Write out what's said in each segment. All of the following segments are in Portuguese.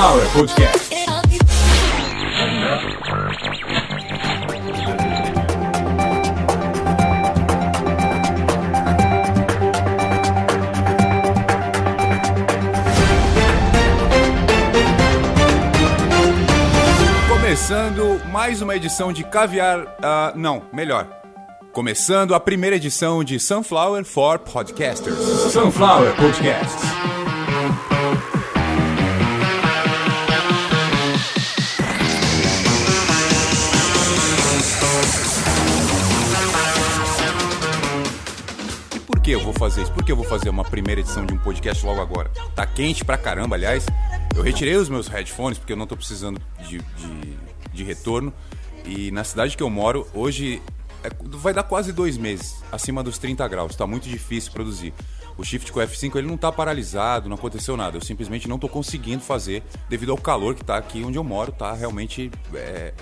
Sunflower Podcast. Começando mais uma edição de Caviar. ah, não, melhor. Começando a primeira edição de Sunflower for Podcasters. Sunflower Podcasts. Que eu vou fazer isso? Por que eu vou fazer uma primeira edição de um podcast logo agora? Tá quente pra caramba, aliás. Eu retirei os meus headphones porque eu não tô precisando de, de, de retorno. E na cidade que eu moro, hoje é- vai dar quase dois meses, acima dos 30 graus. Tá muito difícil produzir. O shift com o F5 ele não tá paralisado, não aconteceu nada. Eu simplesmente não tô conseguindo fazer devido ao calor que tá aqui onde eu moro. Tá realmente é,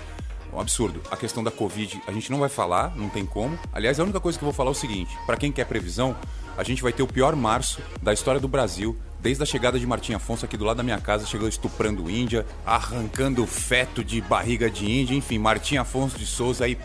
um absurdo. A questão da Covid, a gente não vai falar, não tem como. Aliás, a única coisa que eu vou falar é o seguinte: para quem quer previsão, a gente vai ter o pior março da história do Brasil. Desde a chegada de Martim Afonso aqui do lado da minha casa, chegou estuprando Índia, arrancando feto de barriga de Índia, enfim, Martim Afonso de Souza aí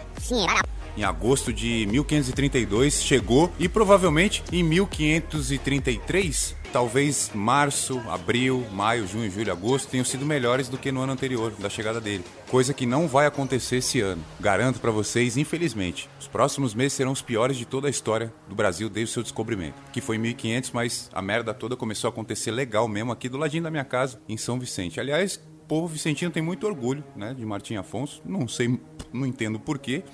em agosto de 1532 chegou e provavelmente em 1533, talvez março, abril, maio, junho, julho, agosto tenham sido melhores do que no ano anterior da chegada dele. Coisa que não vai acontecer esse ano. Garanto pra vocês, infelizmente. Os próximos meses serão os piores de toda a história do Brasil desde o seu descobrimento, que foi em 1500, mas a merda toda começou a acontecer legal mesmo aqui do ladinho da minha casa, em São Vicente. Aliás, o povo vicentino tem muito orgulho, né, de Martim Afonso. Não sei, não entendo porquê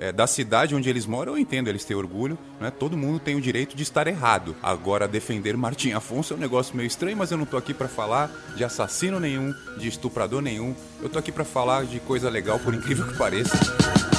é, da cidade onde eles moram, eu entendo eles têm orgulho, né? Todo mundo tem o direito de estar errado. Agora, defender Martim Afonso é um negócio meio estranho, mas eu não tô aqui pra falar de assassino nenhum, de estuprador nenhum. Eu tô aqui pra falar de coisa legal, por incrível que pareça.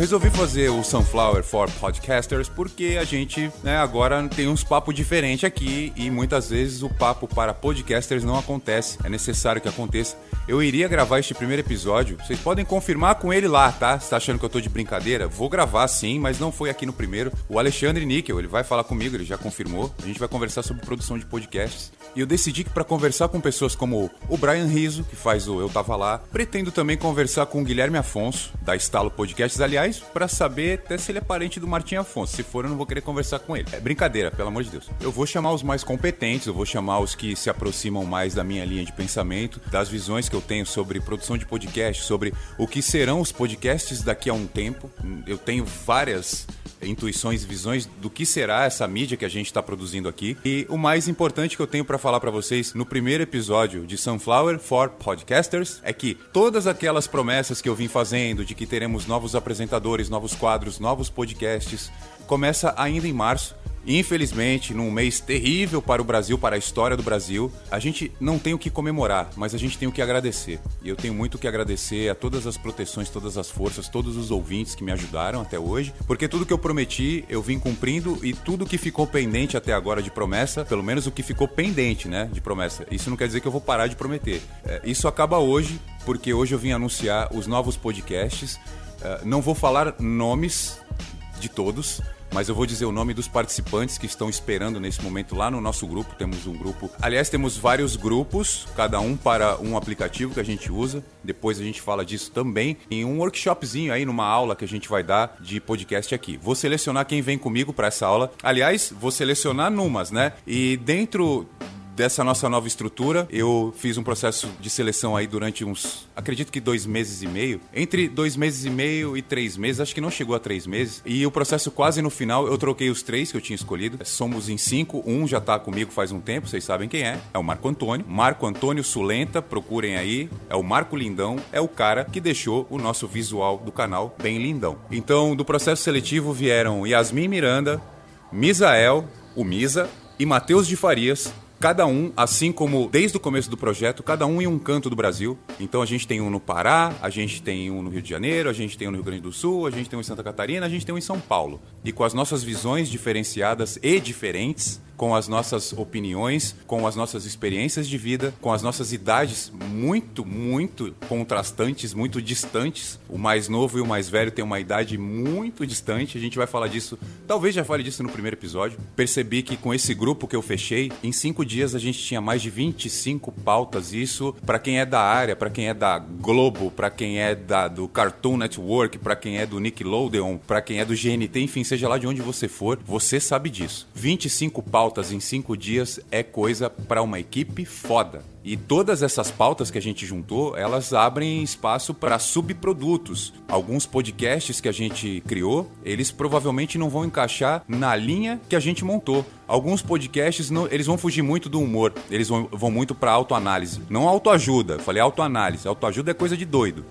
Resolvi fazer o Sunflower for Podcasters porque a gente né, agora tem uns papos diferentes aqui e muitas vezes o papo para podcasters não acontece. É necessário que aconteça. Eu iria gravar este primeiro episódio. Vocês podem confirmar com ele lá, tá? Você tá achando que eu tô de brincadeira? Vou gravar sim, mas não foi aqui no primeiro. O Alexandre Níquel, ele vai falar comigo, ele já confirmou. A gente vai conversar sobre produção de podcasts. E eu decidi que para conversar com pessoas como o Brian Riso, que faz o Eu Tava Lá, pretendo também conversar com o Guilherme Afonso, da Estalo Podcasts, aliás, para saber até se ele é parente do Martim Afonso. Se for, eu não vou querer conversar com ele. É brincadeira, pelo amor de Deus. Eu vou chamar os mais competentes, eu vou chamar os que se aproximam mais da minha linha de pensamento, das visões que eu tenho sobre produção de podcast, sobre o que serão os podcasts daqui a um tempo. Eu tenho várias intuições visões do que será essa mídia que a gente está produzindo aqui. E o mais importante que eu tenho para falar para vocês no primeiro episódio de Sunflower for Podcasters é que todas aquelas promessas que eu vim fazendo de que teremos novos apresentadores, novos quadros, novos podcasts, começa ainda em março. Infelizmente, num mês terrível para o Brasil, para a história do Brasil, a gente não tem o que comemorar, mas a gente tem o que agradecer. E eu tenho muito o que agradecer a todas as proteções, todas as forças, todos os ouvintes que me ajudaram até hoje, porque tudo que eu prometi eu vim cumprindo e tudo que ficou pendente até agora de promessa, pelo menos o que ficou pendente, né, de promessa. Isso não quer dizer que eu vou parar de prometer. É, isso acaba hoje, porque hoje eu vim anunciar os novos podcasts. É, não vou falar nomes de todos, mas eu vou dizer o nome dos participantes que estão esperando nesse momento lá no nosso grupo. Temos um grupo. Aliás, temos vários grupos, cada um para um aplicativo que a gente usa. Depois a gente fala disso também em um workshopzinho aí, numa aula que a gente vai dar de podcast aqui. Vou selecionar quem vem comigo para essa aula. Aliás, vou selecionar numas, né? E dentro dessa nossa nova estrutura, eu fiz um processo de seleção aí durante uns, acredito que dois meses e meio. Entre dois meses e meio e três meses, acho que não chegou a três meses. E o processo quase no final, eu troquei os três que eu tinha escolhido. Somos em cinco, um já tá comigo faz um tempo, vocês sabem quem é. É o Marco Antônio. Marco Antônio Sulenta, procurem aí. É o Marco Lindão, é o cara que deixou o nosso visual do canal bem lindão. Então, do processo seletivo vieram Yasmin Miranda, Misael, o Misa e Matheus de Farias, Cada um, assim como desde o começo do projeto, cada um em um canto do Brasil. Então a gente tem um no Pará, a gente tem um no Rio de Janeiro, a gente tem um no Rio Grande do Sul, a gente tem um em Santa Catarina, a gente tem um em São Paulo. E com as nossas visões diferenciadas e diferentes, com as nossas opiniões, com as nossas experiências de vida, com as nossas idades muito, muito contrastantes, muito distantes. O mais novo e o mais velho têm uma idade muito distante. A gente vai falar disso, talvez já fale disso no primeiro episódio. Percebi que com esse grupo que eu fechei, em cinco dias a gente tinha mais de 25 pautas. Isso para quem é da área, para quem é da Globo, para quem é da, do Cartoon Network, para quem é do Nickelodeon, para quem é do GNT, enfim, seja lá de onde você for, você sabe disso. 25 pautas em cinco dias é coisa para uma equipe foda. E todas essas pautas que a gente juntou, elas abrem espaço para subprodutos. Alguns podcasts que a gente criou, eles provavelmente não vão encaixar na linha que a gente montou. Alguns podcasts, não, eles vão fugir muito do humor, eles vão, vão muito para autoanálise. Não autoajuda, falei autoanálise. Autoajuda é coisa de doido.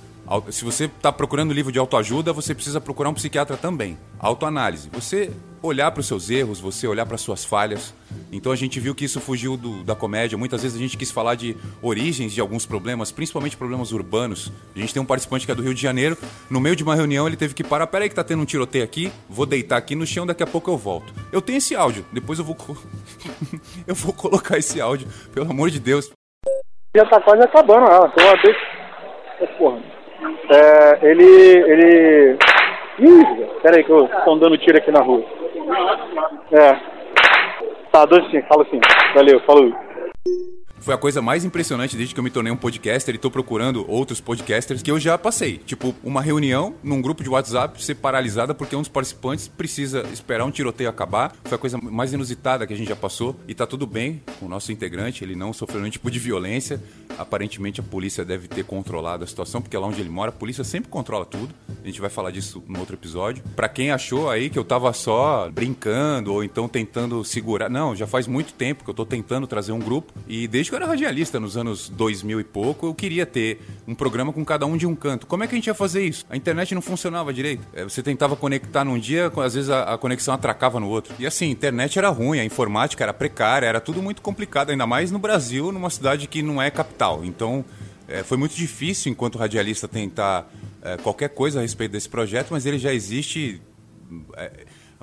Se você está procurando livro de autoajuda, você precisa procurar um psiquiatra também. Autoanálise. Você olhar para os seus erros, você olhar para as suas falhas. Então a gente viu que isso fugiu do, da comédia. Muitas vezes a gente quis falar de origens de alguns problemas, principalmente problemas urbanos. A gente tem um participante que é do Rio de Janeiro. No meio de uma reunião ele teve que parar. Peraí que tá tendo um tiroteio aqui. Vou deitar aqui no chão, daqui a pouco eu volto. Eu tenho esse áudio. Depois eu vou eu vou colocar esse áudio, pelo amor de Deus. Já tá quase acabando ela. Então, uma vez... Porra. É, ele. ele. Ih, peraí que eu tô dando tiro aqui na rua. É. Tá, dois sim, fala assim. Valeu, falou. Foi a coisa mais impressionante desde que eu me tornei um podcaster e tô procurando outros podcasters que eu já passei. Tipo, uma reunião num grupo de WhatsApp ser paralisada porque um dos participantes precisa esperar um tiroteio acabar. Foi a coisa mais inusitada que a gente já passou. E tá tudo bem com o nosso integrante, ele não sofreu nenhum tipo de violência. Aparentemente a polícia deve ter controlado a situação, porque lá onde ele mora, a polícia sempre controla tudo. A gente vai falar disso no outro episódio. Para quem achou aí que eu tava só brincando ou então tentando segurar. Não, já faz muito tempo que eu tô tentando trazer um grupo. E desde que eu era radialista nos anos 2000 e pouco, eu queria ter um programa com cada um de um canto. Como é que a gente ia fazer isso? A internet não funcionava direito. É, você tentava conectar num dia, às vezes a, a conexão atracava no outro. E assim, a internet era ruim, a informática era precária, era tudo muito complicado, ainda mais no Brasil, numa cidade que não é capital. Então, é, foi muito difícil, enquanto radialista, tentar é, qualquer coisa a respeito desse projeto, mas ele já existe. É,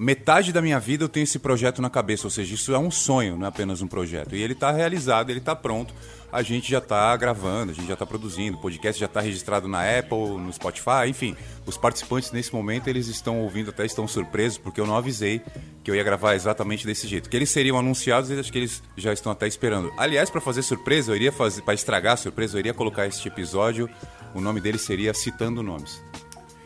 metade da minha vida eu tenho esse projeto na cabeça, ou seja, isso é um sonho, não é apenas um projeto. E ele está realizado, ele está pronto. A gente já está gravando, a gente já está produzindo, o podcast já está registrado na Apple, no Spotify, enfim. Os participantes nesse momento eles estão ouvindo, até estão surpresos, porque eu não avisei que eu ia gravar exatamente desse jeito. Que eles seriam anunciados, e acho que eles já estão até esperando. Aliás, para fazer surpresa, eu iria fazer, para estragar a surpresa, eu iria colocar este episódio. O nome dele seria Citando Nomes.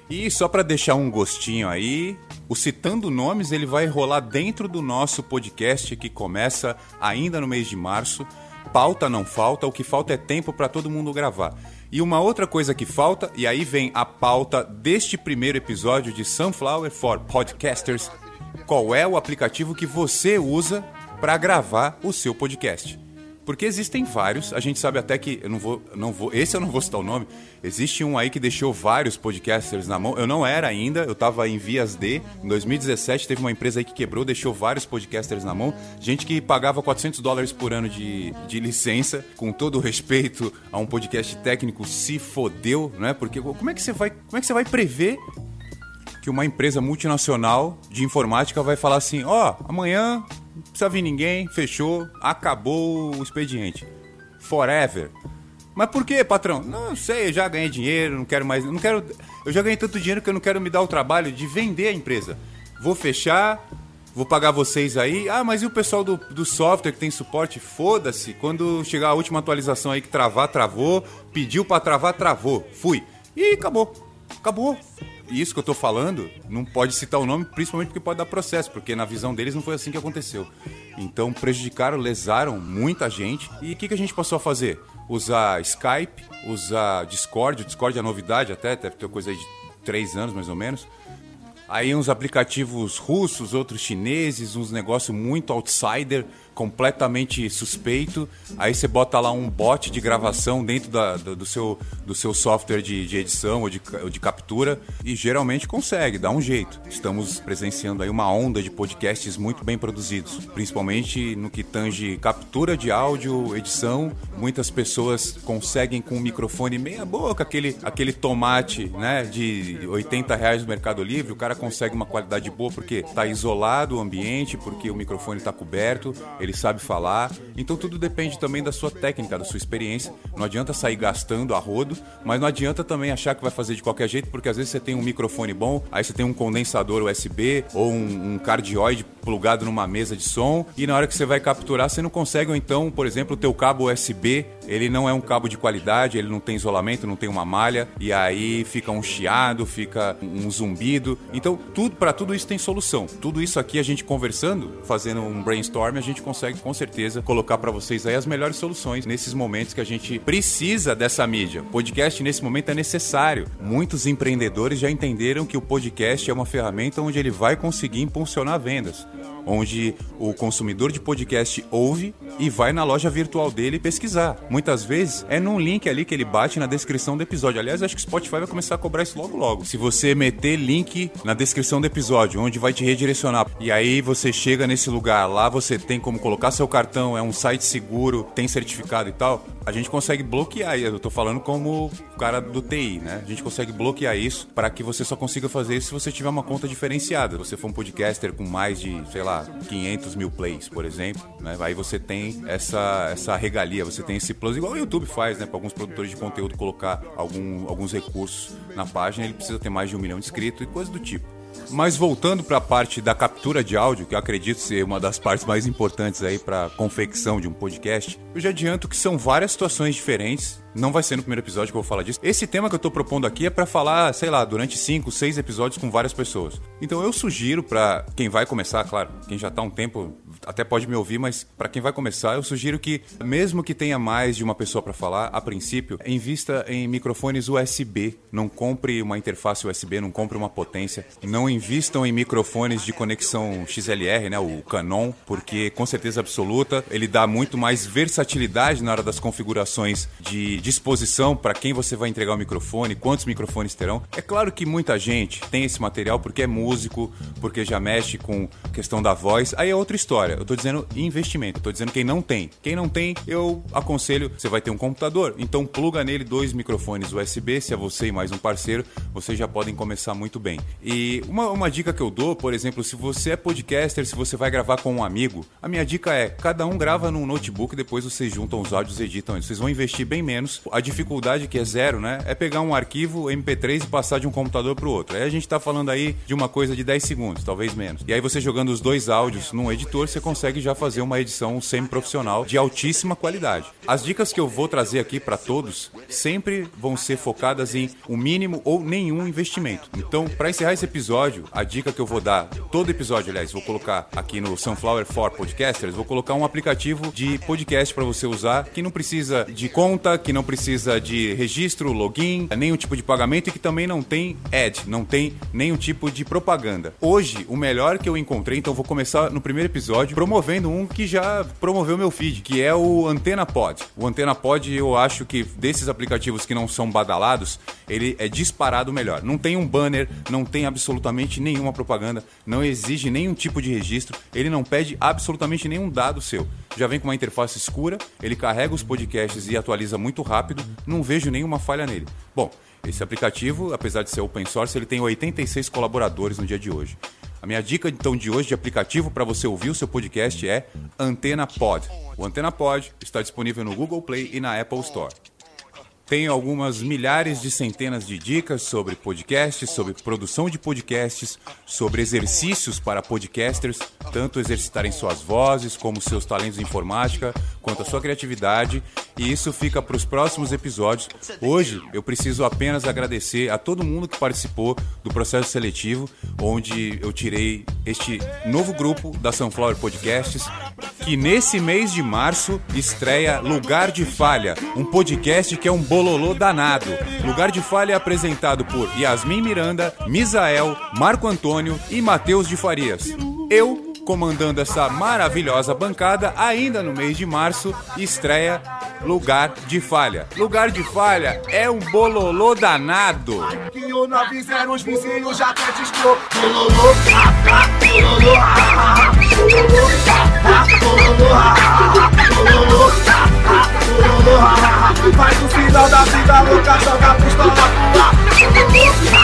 E só para deixar um gostinho aí, o Citando Nomes ele vai rolar dentro do nosso podcast que começa ainda no mês de março. Pauta não falta, o que falta é tempo para todo mundo gravar. E uma outra coisa que falta, e aí vem a pauta deste primeiro episódio de Sunflower for Podcasters. Qual é o aplicativo que você usa para gravar o seu podcast? Porque existem vários, a gente sabe até que eu não vou, não vou, esse eu não vou citar o nome. Existe um aí que deixou vários podcasters na mão. Eu não era ainda, eu estava em vias de. Em 2017 teve uma empresa aí que quebrou, deixou vários podcasters na mão. Gente que pagava 400 dólares por ano de, de licença, com todo o respeito a um podcast técnico, se fodeu, né? Porque como é que você vai, como é que você vai prever que uma empresa multinacional de informática vai falar assim: ó, oh, amanhã não precisa vir ninguém, fechou, acabou o expediente. Forever. Mas por que, patrão? Não sei, eu já ganhei dinheiro, não quero mais. Não quero. Eu já ganhei tanto dinheiro que eu não quero me dar o trabalho de vender a empresa. Vou fechar, vou pagar vocês aí. Ah, mas e o pessoal do, do software que tem suporte? Foda-se. Quando chegar a última atualização aí que travar, travou. Pediu para travar, travou. Fui. E acabou. Acabou isso que eu tô falando, não pode citar o nome, principalmente porque pode dar processo, porque na visão deles não foi assim que aconteceu. Então prejudicaram, lesaram muita gente. E o que, que a gente passou a fazer? Usar Skype, usar Discord. O Discord é novidade até, deve ter coisa aí de três anos mais ou menos. Aí uns aplicativos russos, outros chineses, uns negócios muito outsider completamente suspeito. Aí você bota lá um bot de gravação dentro da, do, do, seu, do seu software de, de edição ou de, ou de captura e geralmente consegue, dá um jeito. Estamos presenciando aí uma onda de podcasts muito bem produzidos, principalmente no que tange captura de áudio, edição. Muitas pessoas conseguem com o microfone meia boca, aquele, aquele tomate né, de 80 reais no Mercado Livre, o cara consegue uma qualidade boa porque está isolado o ambiente, porque o microfone está coberto, ele sabe falar. Então tudo depende também da sua técnica, da sua experiência. Não adianta sair gastando a rodo, mas não adianta também achar que vai fazer de qualquer jeito, porque às vezes você tem um microfone bom, aí você tem um condensador USB ou um, um cardioide plugado numa mesa de som e na hora que você vai capturar você não consegue ou então, por exemplo, o teu cabo USB, ele não é um cabo de qualidade, ele não tem isolamento, não tem uma malha e aí fica um chiado, fica um zumbido. Então, tudo para tudo isso tem solução. Tudo isso aqui a gente conversando, fazendo um brainstorm, a gente consegue com certeza colocar para vocês aí as melhores soluções nesses momentos que a gente precisa dessa mídia. Podcast nesse momento é necessário. Muitos empreendedores já entenderam que o podcast é uma ferramenta onde ele vai conseguir impulsionar vendas onde o consumidor de podcast ouve e vai na loja virtual dele pesquisar. Muitas vezes é num link ali que ele bate na descrição do episódio. Aliás, acho que o Spotify vai começar a cobrar isso logo logo. Se você meter link na descrição do episódio, onde vai te redirecionar, e aí você chega nesse lugar, lá você tem como colocar seu cartão, é um site seguro, tem certificado e tal, a gente consegue bloquear. Eu tô falando como o cara do TI, né? A gente consegue bloquear isso para que você só consiga fazer isso se você tiver uma conta diferenciada. Se você for um podcaster com mais de, sei lá, 500 mil plays, por exemplo, né? Aí você tem essa, essa regalia, você tem esse plus, igual o YouTube faz, né? Para alguns produtores de conteúdo colocar algum, alguns recursos na página, ele precisa ter mais de um milhão de inscritos e coisas do tipo. Mas voltando para a parte da captura de áudio, que eu acredito ser uma das partes mais importantes aí para a confecção de um podcast, eu já adianto que são várias situações diferentes não vai ser no primeiro episódio que eu vou falar disso. Esse tema que eu tô propondo aqui é para falar, sei lá, durante 5, 6 episódios com várias pessoas. Então eu sugiro para quem vai começar, claro, quem já tá um tempo até pode me ouvir, mas para quem vai começar, eu sugiro que mesmo que tenha mais de uma pessoa para falar, a princípio, invista em microfones USB. Não compre uma interface USB, não compre uma potência. Não invistam em microfones de conexão XLR, né, o Canon, porque com certeza absoluta, ele dá muito mais versatilidade na hora das configurações de disposição para quem você vai entregar o microfone, quantos microfones terão. É claro que muita gente tem esse material porque é músico, porque já mexe com questão da voz. Aí é outra história. Eu tô dizendo investimento, eu tô dizendo quem não tem. Quem não tem, eu aconselho, você vai ter um computador, então pluga nele dois microfones USB, se é você e mais um parceiro, vocês já podem começar muito bem. E uma, uma dica que eu dou, por exemplo, se você é podcaster, se você vai gravar com um amigo, a minha dica é, cada um grava num notebook, depois vocês juntam os áudios e editam. Vocês vão investir bem menos menos. A dificuldade, que é zero, né? É pegar um arquivo MP3 e passar de um computador para o outro. Aí a gente está falando aí de uma coisa de 10 segundos, talvez menos. E aí você jogando os dois áudios num editor, você consegue já fazer uma edição semi-profissional de altíssima qualidade. As dicas que eu vou trazer aqui para todos sempre vão ser focadas em o um mínimo ou nenhum investimento. Então, para encerrar esse episódio, a dica que eu vou dar, todo episódio, aliás, vou colocar aqui no Sunflower for Podcasters, vou colocar um aplicativo de podcast para você usar que não precisa de conta, que não não precisa de registro, login, nenhum tipo de pagamento e que também não tem ad, não tem nenhum tipo de propaganda. Hoje, o melhor que eu encontrei, então vou começar no primeiro episódio promovendo um que já promoveu meu feed, que é o Antena Pod. O Antena Pod, eu acho que desses aplicativos que não são badalados, ele é disparado melhor. Não tem um banner, não tem absolutamente nenhuma propaganda, não exige nenhum tipo de registro, ele não pede absolutamente nenhum dado seu. Já vem com uma interface escura, ele carrega os podcasts e atualiza muito rápido, não vejo nenhuma falha nele. Bom, esse aplicativo, apesar de ser open source, ele tem 86 colaboradores no dia de hoje. A minha dica então de hoje de aplicativo para você ouvir o seu podcast é Antena Pod. O Antena Pod está disponível no Google Play e na Apple Store. Tenho algumas milhares de centenas de dicas sobre podcasts, sobre produção de podcasts, sobre exercícios para podcasters, tanto exercitarem suas vozes, como seus talentos em informática, quanto a sua criatividade. E isso fica para os próximos episódios. Hoje eu preciso apenas agradecer a todo mundo que participou do processo seletivo, onde eu tirei este novo grupo da Sunflower Podcasts, que nesse mês de março estreia Lugar de Falha, um podcast que é um bololô danado. Lugar de Falha é apresentado por Yasmin Miranda, Misael, Marco Antônio e Matheus de Farias. Eu, comandando essa maravilhosa bancada, ainda no mês de março, estreia Lugar de Falha. Lugar de Falha é um bololô danado. Que o 90 os vizinhos já até discou. Bololô, bololô, bololô, bololô, mas no final da vida louca joga a pistola pro ar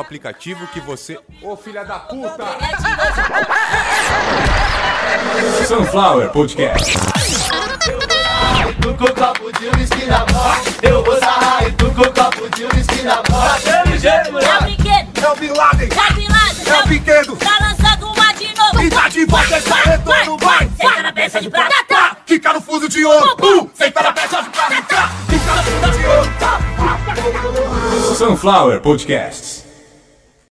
aplicativo que você. Ô filha da puta! É Sunflower Podcast. Tu com copo de uísque na mão Eu vou sarrar e tu com copo de uísque na mão Daquele jeito, É o mulher brinquedo, É o Bin Laden, é o Bilade, é o brinquedo. Tá lançando uma de novo. E tá de volta, esse retorno vai. Senta na peça de prata. Tá, fica no fuso de ouro. Pum, senta na peça de prata. Tá, fica no fuso de ouro. Tá. Sunflower Podcast.